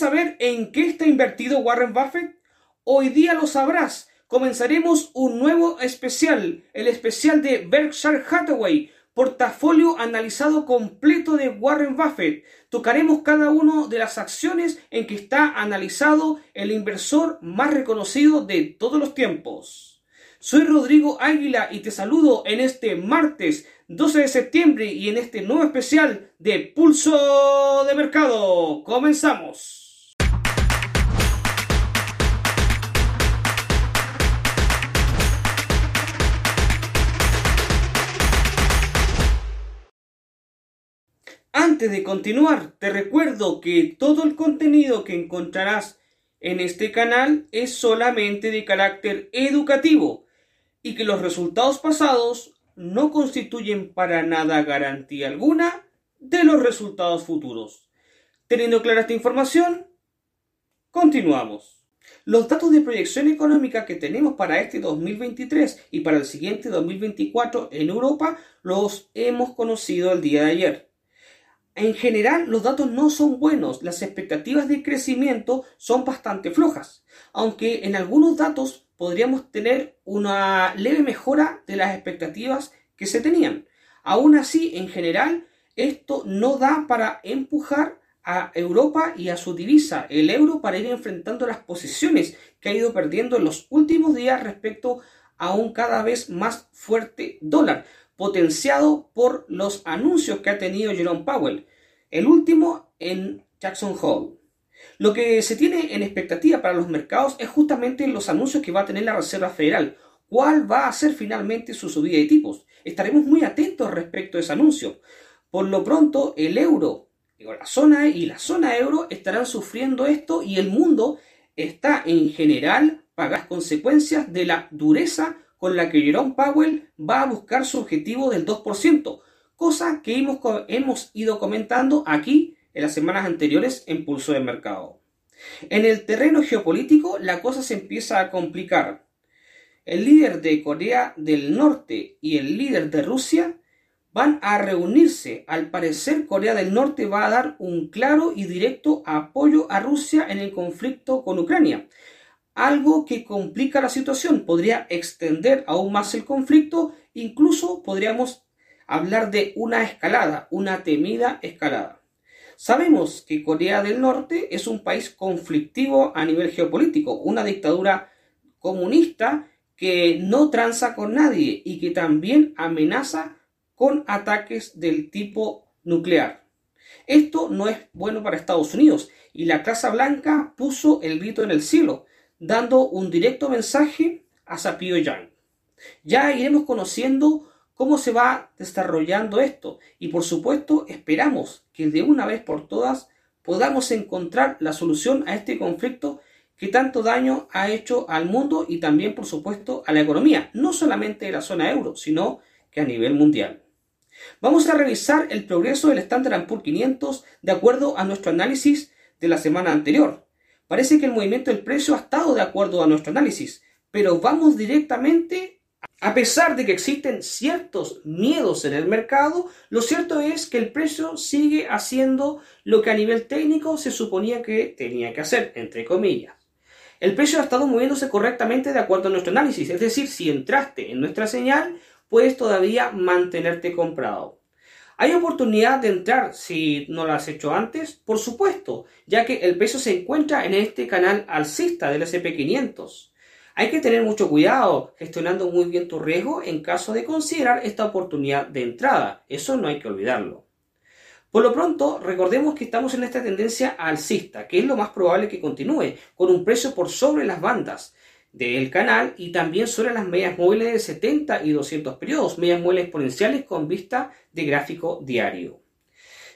saber en qué está invertido Warren Buffett? Hoy día lo sabrás. Comenzaremos un nuevo especial, el especial de Berkshire Hathaway, portafolio analizado completo de Warren Buffett. Tocaremos cada una de las acciones en que está analizado el inversor más reconocido de todos los tiempos. Soy Rodrigo Águila y te saludo en este martes 12 de septiembre y en este nuevo especial de Pulso de Mercado. Comenzamos. Antes de continuar, te recuerdo que todo el contenido que encontrarás en este canal es solamente de carácter educativo y que los resultados pasados no constituyen para nada garantía alguna de los resultados futuros. Teniendo clara esta información, continuamos. Los datos de proyección económica que tenemos para este 2023 y para el siguiente 2024 en Europa los hemos conocido el día de ayer. En general, los datos no son buenos, las expectativas de crecimiento son bastante flojas, aunque en algunos datos podríamos tener una leve mejora de las expectativas que se tenían. Aún así, en general, esto no da para empujar a Europa y a su divisa, el euro, para ir enfrentando las posiciones que ha ido perdiendo en los últimos días respecto a un cada vez más fuerte dólar potenciado por los anuncios que ha tenido Jerome Powell, el último en Jackson Hole. Lo que se tiene en expectativa para los mercados es justamente los anuncios que va a tener la Reserva Federal. ¿Cuál va a ser finalmente su subida de tipos? Estaremos muy atentos respecto a ese anuncio. Por lo pronto, el euro, la zona e y la zona euro estarán sufriendo esto y el mundo está en general pagando las consecuencias de la dureza con la que Jerome Powell va a buscar su objetivo del 2%, cosa que hemos, ido comentando aquí en las semanas anteriores en Pulso de Mercado. En el terreno geopolítico la cosa se empieza a complicar. El líder de Corea del Norte y el líder de Rusia van a reunirse. Al parecer Corea del Norte va a dar un claro y directo apoyo a Rusia en el conflicto con Ucrania algo que complica la situación, podría extender aún más el conflicto, incluso podríamos hablar de una escalada, una temida escalada. Sabemos que Corea del Norte es un país conflictivo a nivel geopolítico, una dictadura comunista que no tranza con nadie y que también amenaza con ataques del tipo nuclear. Esto no es bueno para Estados Unidos y la Casa Blanca puso el grito en el cielo dando un directo mensaje a Sapio Yang. Ya iremos conociendo cómo se va desarrollando esto y por supuesto esperamos que de una vez por todas podamos encontrar la solución a este conflicto que tanto daño ha hecho al mundo y también por supuesto a la economía, no solamente de la zona euro, sino que a nivel mundial. Vamos a revisar el progreso del Standard Poor's 500 de acuerdo a nuestro análisis de la semana anterior. Parece que el movimiento del precio ha estado de acuerdo a nuestro análisis, pero vamos directamente, a pesar de que existen ciertos miedos en el mercado, lo cierto es que el precio sigue haciendo lo que a nivel técnico se suponía que tenía que hacer, entre comillas. El precio ha estado moviéndose correctamente de acuerdo a nuestro análisis, es decir, si entraste en nuestra señal, puedes todavía mantenerte comprado. ¿Hay oportunidad de entrar si no lo has hecho antes? Por supuesto, ya que el peso se encuentra en este canal alcista del SP500. Hay que tener mucho cuidado gestionando muy bien tu riesgo en caso de considerar esta oportunidad de entrada. Eso no hay que olvidarlo. Por lo pronto, recordemos que estamos en esta tendencia alcista, que es lo más probable que continúe, con un precio por sobre las bandas del canal y también sobre las medias móviles de 70 y 200 periodos, medias móviles exponenciales con vista de gráfico diario.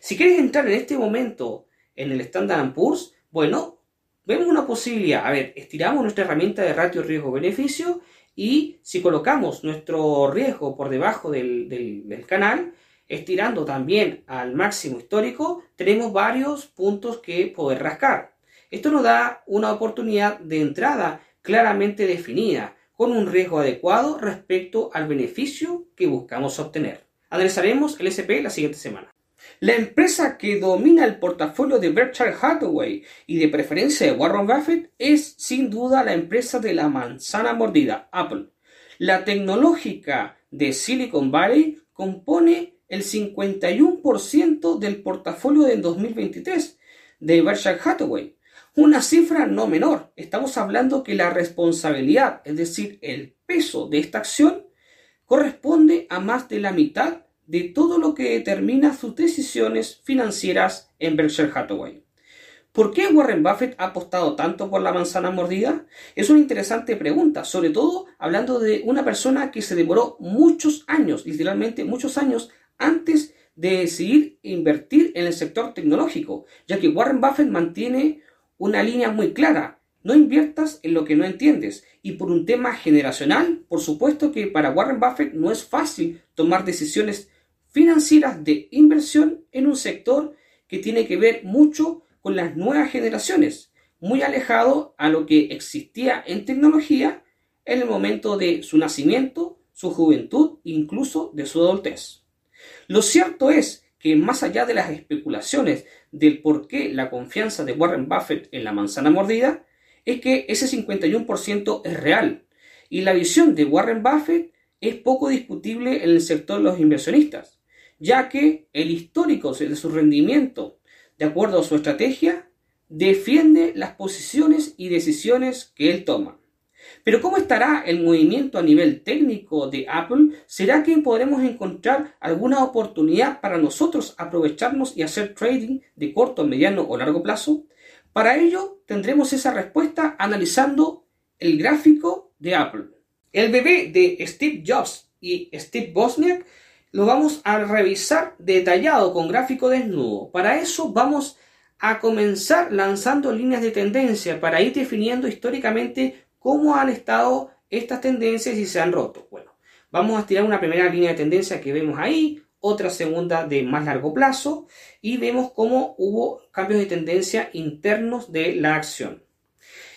Si quieres entrar en este momento en el Standard Poor's, bueno, vemos una posibilidad. A ver, estiramos nuestra herramienta de ratio riesgo-beneficio y si colocamos nuestro riesgo por debajo del, del canal, estirando también al máximo histórico, tenemos varios puntos que poder rascar. Esto nos da una oportunidad de entrada claramente definida, con un riesgo adecuado respecto al beneficio que buscamos obtener. Analizaremos el SP la siguiente semana. La empresa que domina el portafolio de Berkshire Hathaway y de preferencia de Warren Buffett es sin duda la empresa de la manzana mordida, Apple. La tecnológica de Silicon Valley compone el 51% del portafolio del 2023 de Berkshire Hathaway. Una cifra no menor. Estamos hablando que la responsabilidad, es decir, el peso de esta acción, corresponde a más de la mitad de todo lo que determina sus decisiones financieras en Berkshire Hathaway. ¿Por qué Warren Buffett ha apostado tanto por la manzana mordida? Es una interesante pregunta, sobre todo hablando de una persona que se demoró muchos años, literalmente muchos años, antes de decidir invertir en el sector tecnológico, ya que Warren Buffett mantiene una línea muy clara. No inviertas en lo que no entiendes. Y por un tema generacional, por supuesto que para Warren Buffett no es fácil tomar decisiones financieras de inversión en un sector que tiene que ver mucho con las nuevas generaciones, muy alejado a lo que existía en tecnología en el momento de su nacimiento, su juventud, incluso de su adultez. Lo cierto es que más allá de las especulaciones del por qué la confianza de Warren Buffett en la manzana mordida, es que ese 51% es real y la visión de Warren Buffett es poco discutible en el sector de los inversionistas ya que el histórico de su rendimiento, de acuerdo a su estrategia, defiende las posiciones y decisiones que él toma. Pero ¿cómo estará el movimiento a nivel técnico de Apple? ¿Será que podremos encontrar alguna oportunidad para nosotros aprovecharnos y hacer trading de corto, mediano o largo plazo? Para ello tendremos esa respuesta analizando el gráfico de Apple. El bebé de Steve Jobs y Steve Bosniak lo vamos a revisar detallado con gráfico desnudo. Para eso vamos a comenzar lanzando líneas de tendencia para ir definiendo históricamente cómo han estado estas tendencias y se han roto. Bueno, vamos a tirar una primera línea de tendencia que vemos ahí, otra segunda de más largo plazo y vemos cómo hubo cambios de tendencia internos de la acción.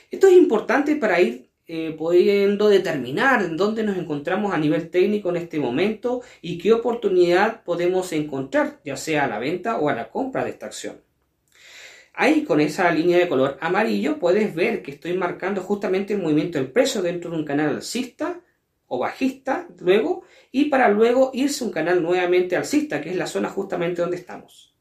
Esto es importante para ir eh, pudiendo determinar en dónde nos encontramos a nivel técnico en este momento y qué oportunidad podemos encontrar, ya sea a la venta o a la compra de esta acción. Ahí con esa línea de color amarillo puedes ver que estoy marcando justamente el movimiento del precio dentro de un canal alcista o bajista luego y para luego irse un canal nuevamente alcista que es la zona justamente donde estamos.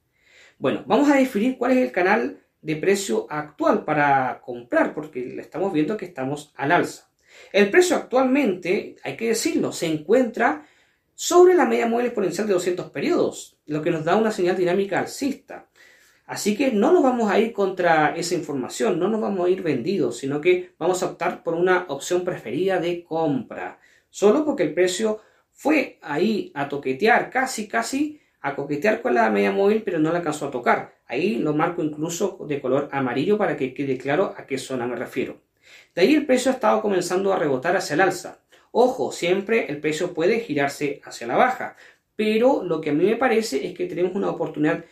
Bueno, vamos a definir cuál es el canal de precio actual para comprar, porque estamos viendo que estamos al alza. El precio actualmente, hay que decirlo, se encuentra sobre la media móvil exponencial de 200 periodos, lo que nos da una señal dinámica alcista. Así que no nos vamos a ir contra esa información, no nos vamos a ir vendidos, sino que vamos a optar por una opción preferida de compra, solo porque el precio fue ahí a toquetear, casi, casi a coquetear con la media móvil, pero no la alcanzó a tocar. Ahí lo marco incluso de color amarillo para que quede claro a qué zona me refiero. De ahí el precio ha estado comenzando a rebotar hacia el alza. Ojo, siempre el precio puede girarse hacia la baja, pero lo que a mí me parece es que tenemos una oportunidad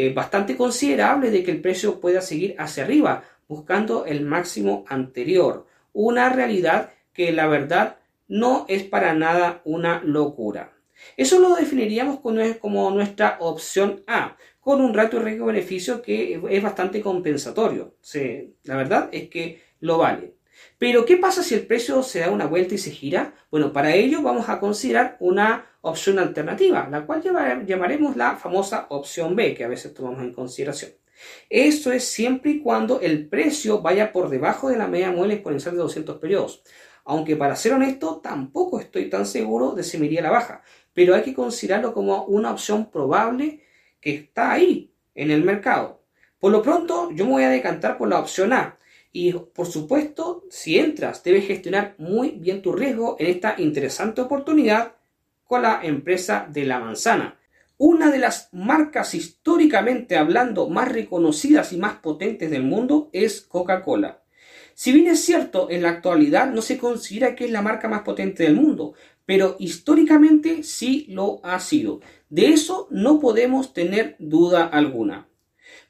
eh, bastante considerable de que el precio pueda seguir hacia arriba, buscando el máximo anterior. Una realidad que la verdad no es para nada una locura. Eso lo definiríamos como nuestra opción A, con un ratio riesgo-beneficio que es bastante compensatorio. la verdad es que lo vale. Pero, ¿qué pasa si el precio se da una vuelta y se gira? Bueno, para ello vamos a considerar una opción alternativa, la cual llamaremos la famosa opción B, que a veces tomamos en consideración. Esto es siempre y cuando el precio vaya por debajo de la media móvil exponencial de 200 periodos. Aunque para ser honesto, tampoco estoy tan seguro de si me iría a la baja, pero hay que considerarlo como una opción probable que está ahí en el mercado. Por lo pronto, yo me voy a decantar por la opción A. Y por supuesto, si entras, debes gestionar muy bien tu riesgo en esta interesante oportunidad con la empresa de la manzana. Una de las marcas históricamente hablando más reconocidas y más potentes del mundo es Coca-Cola. Si bien es cierto, en la actualidad no se considera que es la marca más potente del mundo, pero históricamente sí lo ha sido. De eso no podemos tener duda alguna.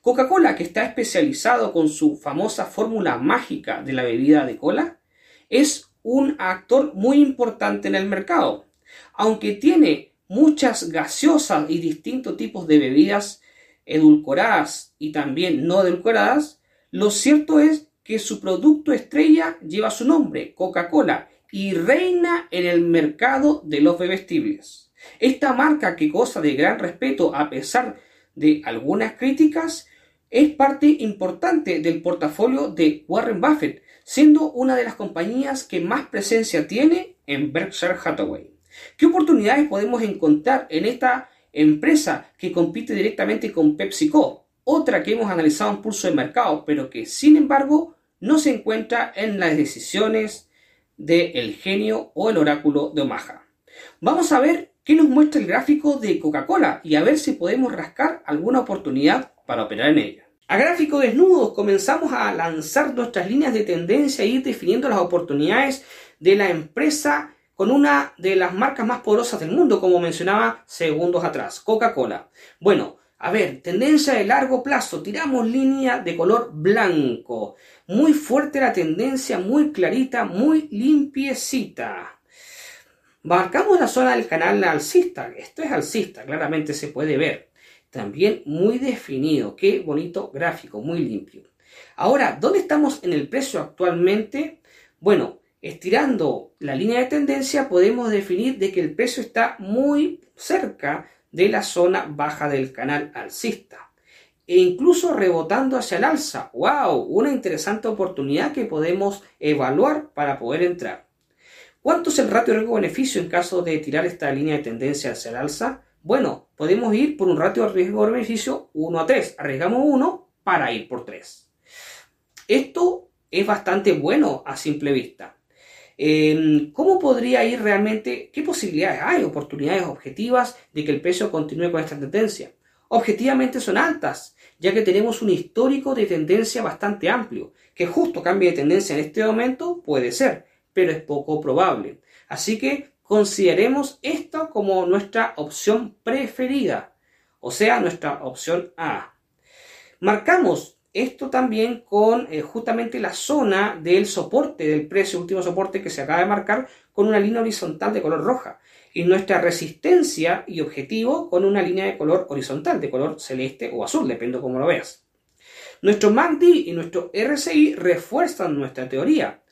Coca-Cola, que está especializado con su famosa fórmula mágica de la bebida de cola, es un actor muy importante en el mercado. Aunque tiene muchas gaseosas y distintos tipos de bebidas edulcoradas y también no edulcoradas, lo cierto es que su producto estrella lleva su nombre, Coca-Cola, y reina en el mercado de los bebestibles. Esta marca que goza de gran respeto a pesar de algunas críticas, es parte importante del portafolio de Warren Buffett, siendo una de las compañías que más presencia tiene en Berkshire Hathaway. ¿Qué oportunidades podemos encontrar en esta empresa que compite directamente con PepsiCo? Otra que hemos analizado en pulso de mercado, pero que sin embargo no se encuentra en las decisiones del genio o el oráculo de Omaha. Vamos a ver qué nos muestra el gráfico de Coca-Cola y a ver si podemos rascar alguna oportunidad para operar en ella. A gráfico desnudo comenzamos a lanzar nuestras líneas de tendencia e ir definiendo las oportunidades de la empresa con una de las marcas más poderosas del mundo, como mencionaba segundos atrás, Coca-Cola. Bueno, a ver, tendencia de largo plazo, tiramos línea de color blanco. Muy fuerte la tendencia, muy clarita, muy limpiecita. Marcamos la zona del canal alcista. Esto es alcista, claramente se puede ver. También muy definido. Qué bonito gráfico, muy limpio. Ahora, ¿dónde estamos en el precio actualmente? Bueno, estirando la línea de tendencia podemos definir de que el precio está muy cerca de la zona baja del canal alcista e incluso rebotando hacia el alza. ¡Wow! Una interesante oportunidad que podemos evaluar para poder entrar. ¿Cuánto es el ratio riesgo-beneficio en caso de tirar esta línea de tendencia hacia el alza? Bueno, podemos ir por un ratio riesgo-beneficio 1 a 3. Arriesgamos 1 para ir por 3. Esto es bastante bueno a simple vista. ¿Cómo podría ir realmente? ¿Qué posibilidades hay? Oportunidades objetivas de que el precio continúe con esta tendencia. Objetivamente son altas, ya que tenemos un histórico de tendencia bastante amplio. Que justo cambie de tendencia en este momento puede ser, pero es poco probable. Así que consideremos esto como nuestra opción preferida, o sea, nuestra opción A. Marcamos esto también con eh, justamente la zona del soporte, del precio, último soporte que se acaba de marcar con una línea horizontal de color roja. Y nuestra resistencia y objetivo con una línea de color horizontal, de color celeste o azul, depende de cómo lo veas. Nuestro MACD y nuestro RSI refuerzan nuestra teoría.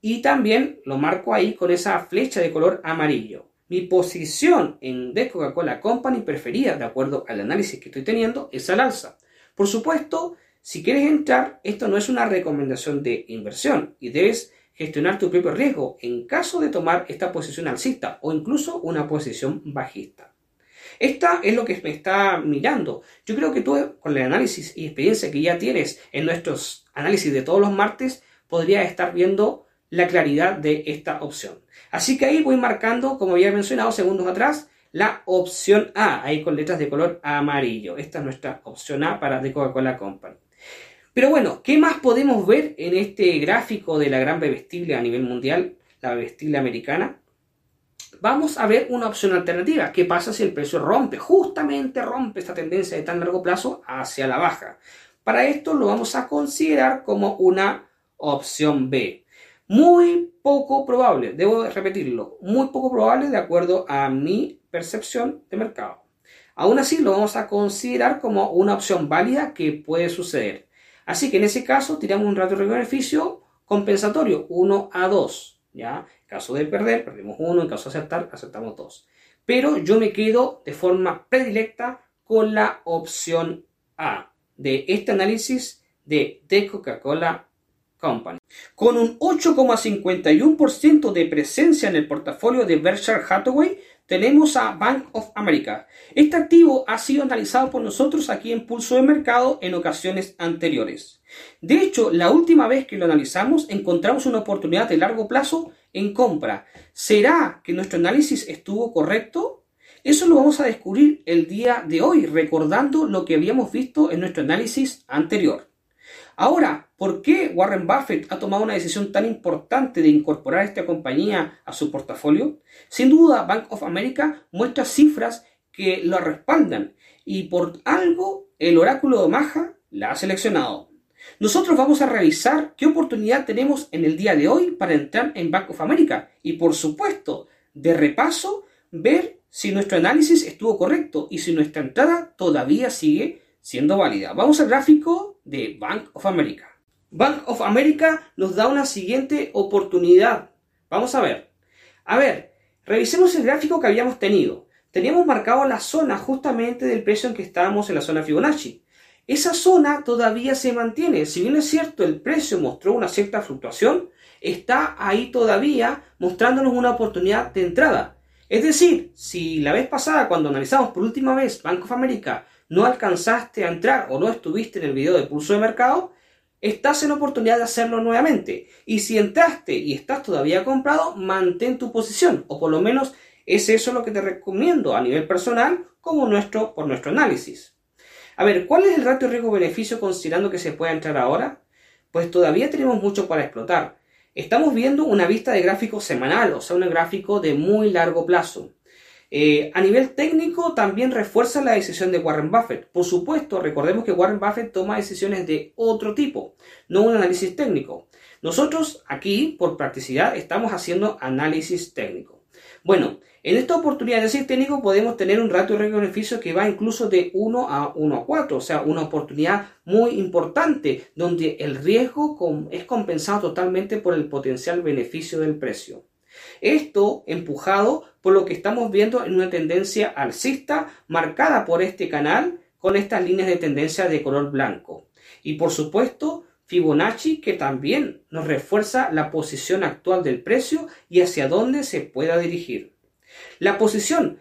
Y también lo marco ahí con esa flecha de color amarillo. Mi posición en The Coca-Cola Company preferida, de acuerdo al análisis que estoy teniendo, es al alza. Por supuesto, si quieres entrar, esto no es una recomendación de inversión y debes gestionar tu propio riesgo en caso de tomar esta posición alcista o incluso una posición bajista. Esta es lo que me está mirando. Yo creo que tú, con el análisis y experiencia que ya tienes en nuestros análisis de todos los martes, podrías estar viendo la claridad de esta opción. Así que ahí voy marcando, como había mencionado segundos atrás, la opción A, ahí con letras de color amarillo. Esta es nuestra opción A para The Coca-Cola Company. Pero bueno, ¿qué más podemos ver en este gráfico de la gran bebestible a nivel mundial, la bebestible americana? Vamos a ver una opción alternativa. ¿Qué pasa si el precio rompe? Justamente rompe esta tendencia de tan largo plazo hacia la baja. Para esto lo vamos a considerar como una opción B. Muy poco probable, debo repetirlo, muy poco probable de acuerdo a mi percepción de mercado. Aún así lo vamos a considerar como una opción válida que puede suceder. Así que en ese caso tiramos un ratio de beneficio compensatorio 1 a 2. ¿ya? En caso de perder, perdemos 1, en caso de aceptar, aceptamos 2. Pero yo me quedo de forma predilecta con la opción A de este análisis de, The Coca-Cola Company. Con un 8,51% de presencia en el portafolio de Berkshire Hathaway, tenemos a Bank of America. Este activo ha sido analizado por nosotros aquí en Pulso de Mercado en ocasiones anteriores. De hecho, la última vez que lo analizamos encontramos una oportunidad de largo plazo en compra. ¿Será que nuestro análisis estuvo correcto? Eso lo vamos a descubrir el día de hoy, recordando lo que habíamos visto en nuestro análisis anterior. Ahora, ¿por qué Warren Buffett ha tomado una decisión tan importante de incorporar esta compañía a su portafolio? Sin duda, Bank of America muestra cifras que lo respaldan y por algo el oráculo de Omaha la ha seleccionado. Nosotros vamos a revisar qué oportunidad tenemos en el día de hoy para entrar en Bank of America y por supuesto, de repaso, ver si nuestro análisis estuvo correcto y si nuestra entrada todavía sigue siendo válida. Vamos al gráfico de Bank of America. Bank of America nos da una siguiente oportunidad. Vamos a ver. A ver, revisemos el gráfico que habíamos tenido. Teníamos marcado la zona justamente del precio en que estábamos en la zona Fibonacci. Esa zona todavía se mantiene. Si bien es cierto, el precio mostró una cierta fluctuación, está ahí todavía mostrándonos una oportunidad de entrada. Es decir, si la vez pasada cuando analizamos por última vez Bank of America no alcanzaste a entrar o no estuviste en el video de pulso de mercado, estás en oportunidad de hacerlo nuevamente. Y si entraste y estás todavía comprado, mantén tu posición, o por lo menos es eso lo que te recomiendo a nivel personal como nuestro, por nuestro análisis. A ver, ¿cuál es el ratio riesgo-beneficio considerando que se pueda entrar ahora? Pues todavía tenemos mucho para explotar. Estamos viendo una vista de gráfico semanal, o sea, un gráfico de muy largo plazo. Eh, a nivel técnico también refuerza la decisión de Warren Buffett. Por supuesto, recordemos que Warren Buffett toma decisiones de otro tipo, no un análisis técnico. Nosotros aquí, por practicidad, estamos haciendo análisis técnico. Bueno, en esta oportunidad de análisis técnico podemos tener un ratio de riesgo-beneficio que va incluso de 1 a 1 a 4, o sea, una oportunidad muy importante donde el riesgo es compensado totalmente por el potencial beneficio del precio. Esto empujado por lo que estamos viendo en una tendencia alcista marcada por este canal con estas líneas de tendencia de color blanco. Y por supuesto, Fibonacci que también nos refuerza la posición actual del precio y hacia dónde se pueda dirigir. La posición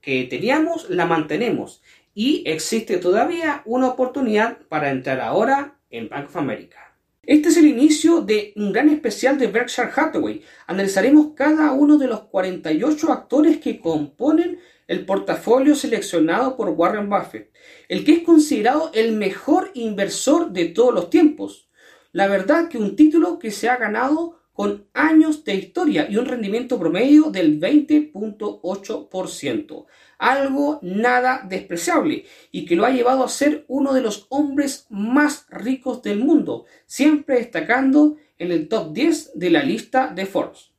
que teníamos la mantenemos y existe todavía una oportunidad para entrar ahora en Bank of America. Este es el inicio de un gran especial de Berkshire Hathaway. Analizaremos cada uno de los 48 actores que componen el portafolio seleccionado por Warren Buffett, el que es considerado el mejor inversor de todos los tiempos. La verdad que un título que se ha ganado con años de historia y un rendimiento promedio del 20.8%. Algo nada despreciable y que lo ha llevado a ser uno de los hombres más ricos del mundo, siempre destacando en el top 10 de la lista de Forbes.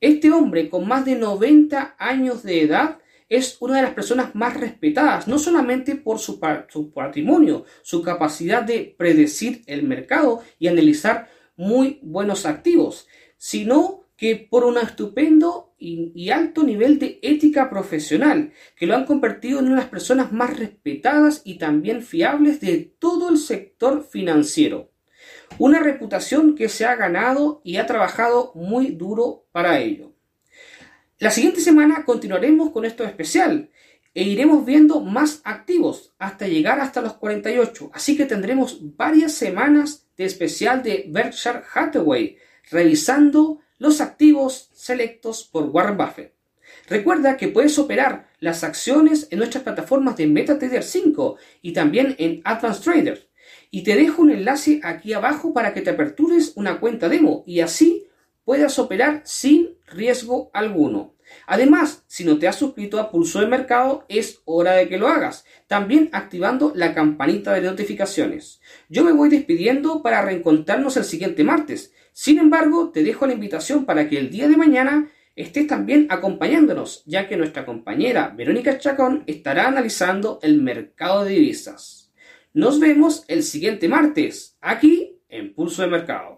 Este hombre con más de 90 años de edad es una de las personas más respetadas, no solamente por su, su patrimonio, su capacidad de predecir el mercado y analizar muy buenos activos, sino que por un estupendo y, alto nivel de ética profesional, que lo han convertido en una de las personas más respetadas y también fiables de todo el sector financiero. Una reputación que se ha ganado y ha trabajado muy duro para ello. La siguiente semana continuaremos con esto especial e iremos viendo más activos hasta llegar hasta los 48. Así que tendremos varias semanas de especial de Berkshire Hathaway, revisando los activos selectos por Warren Buffett. Recuerda que puedes operar las acciones en nuestras plataformas de MetaTrader 5 y también en Advanced Trader. Y te dejo un enlace aquí abajo para que te apertures una cuenta demo y así puedas operar sin riesgo alguno. Además, si no te has suscrito a Pulso de Mercado, es hora de que lo hagas, también activando la campanita de notificaciones. Yo me voy despidiendo para reencontrarnos el siguiente martes. Sin embargo, te dejo la invitación para que el día de mañana estés también acompañándonos, ya que nuestra compañera Verónica Chacón estará analizando el mercado de divisas. Nos vemos el siguiente martes, aquí en Pulso de Mercado.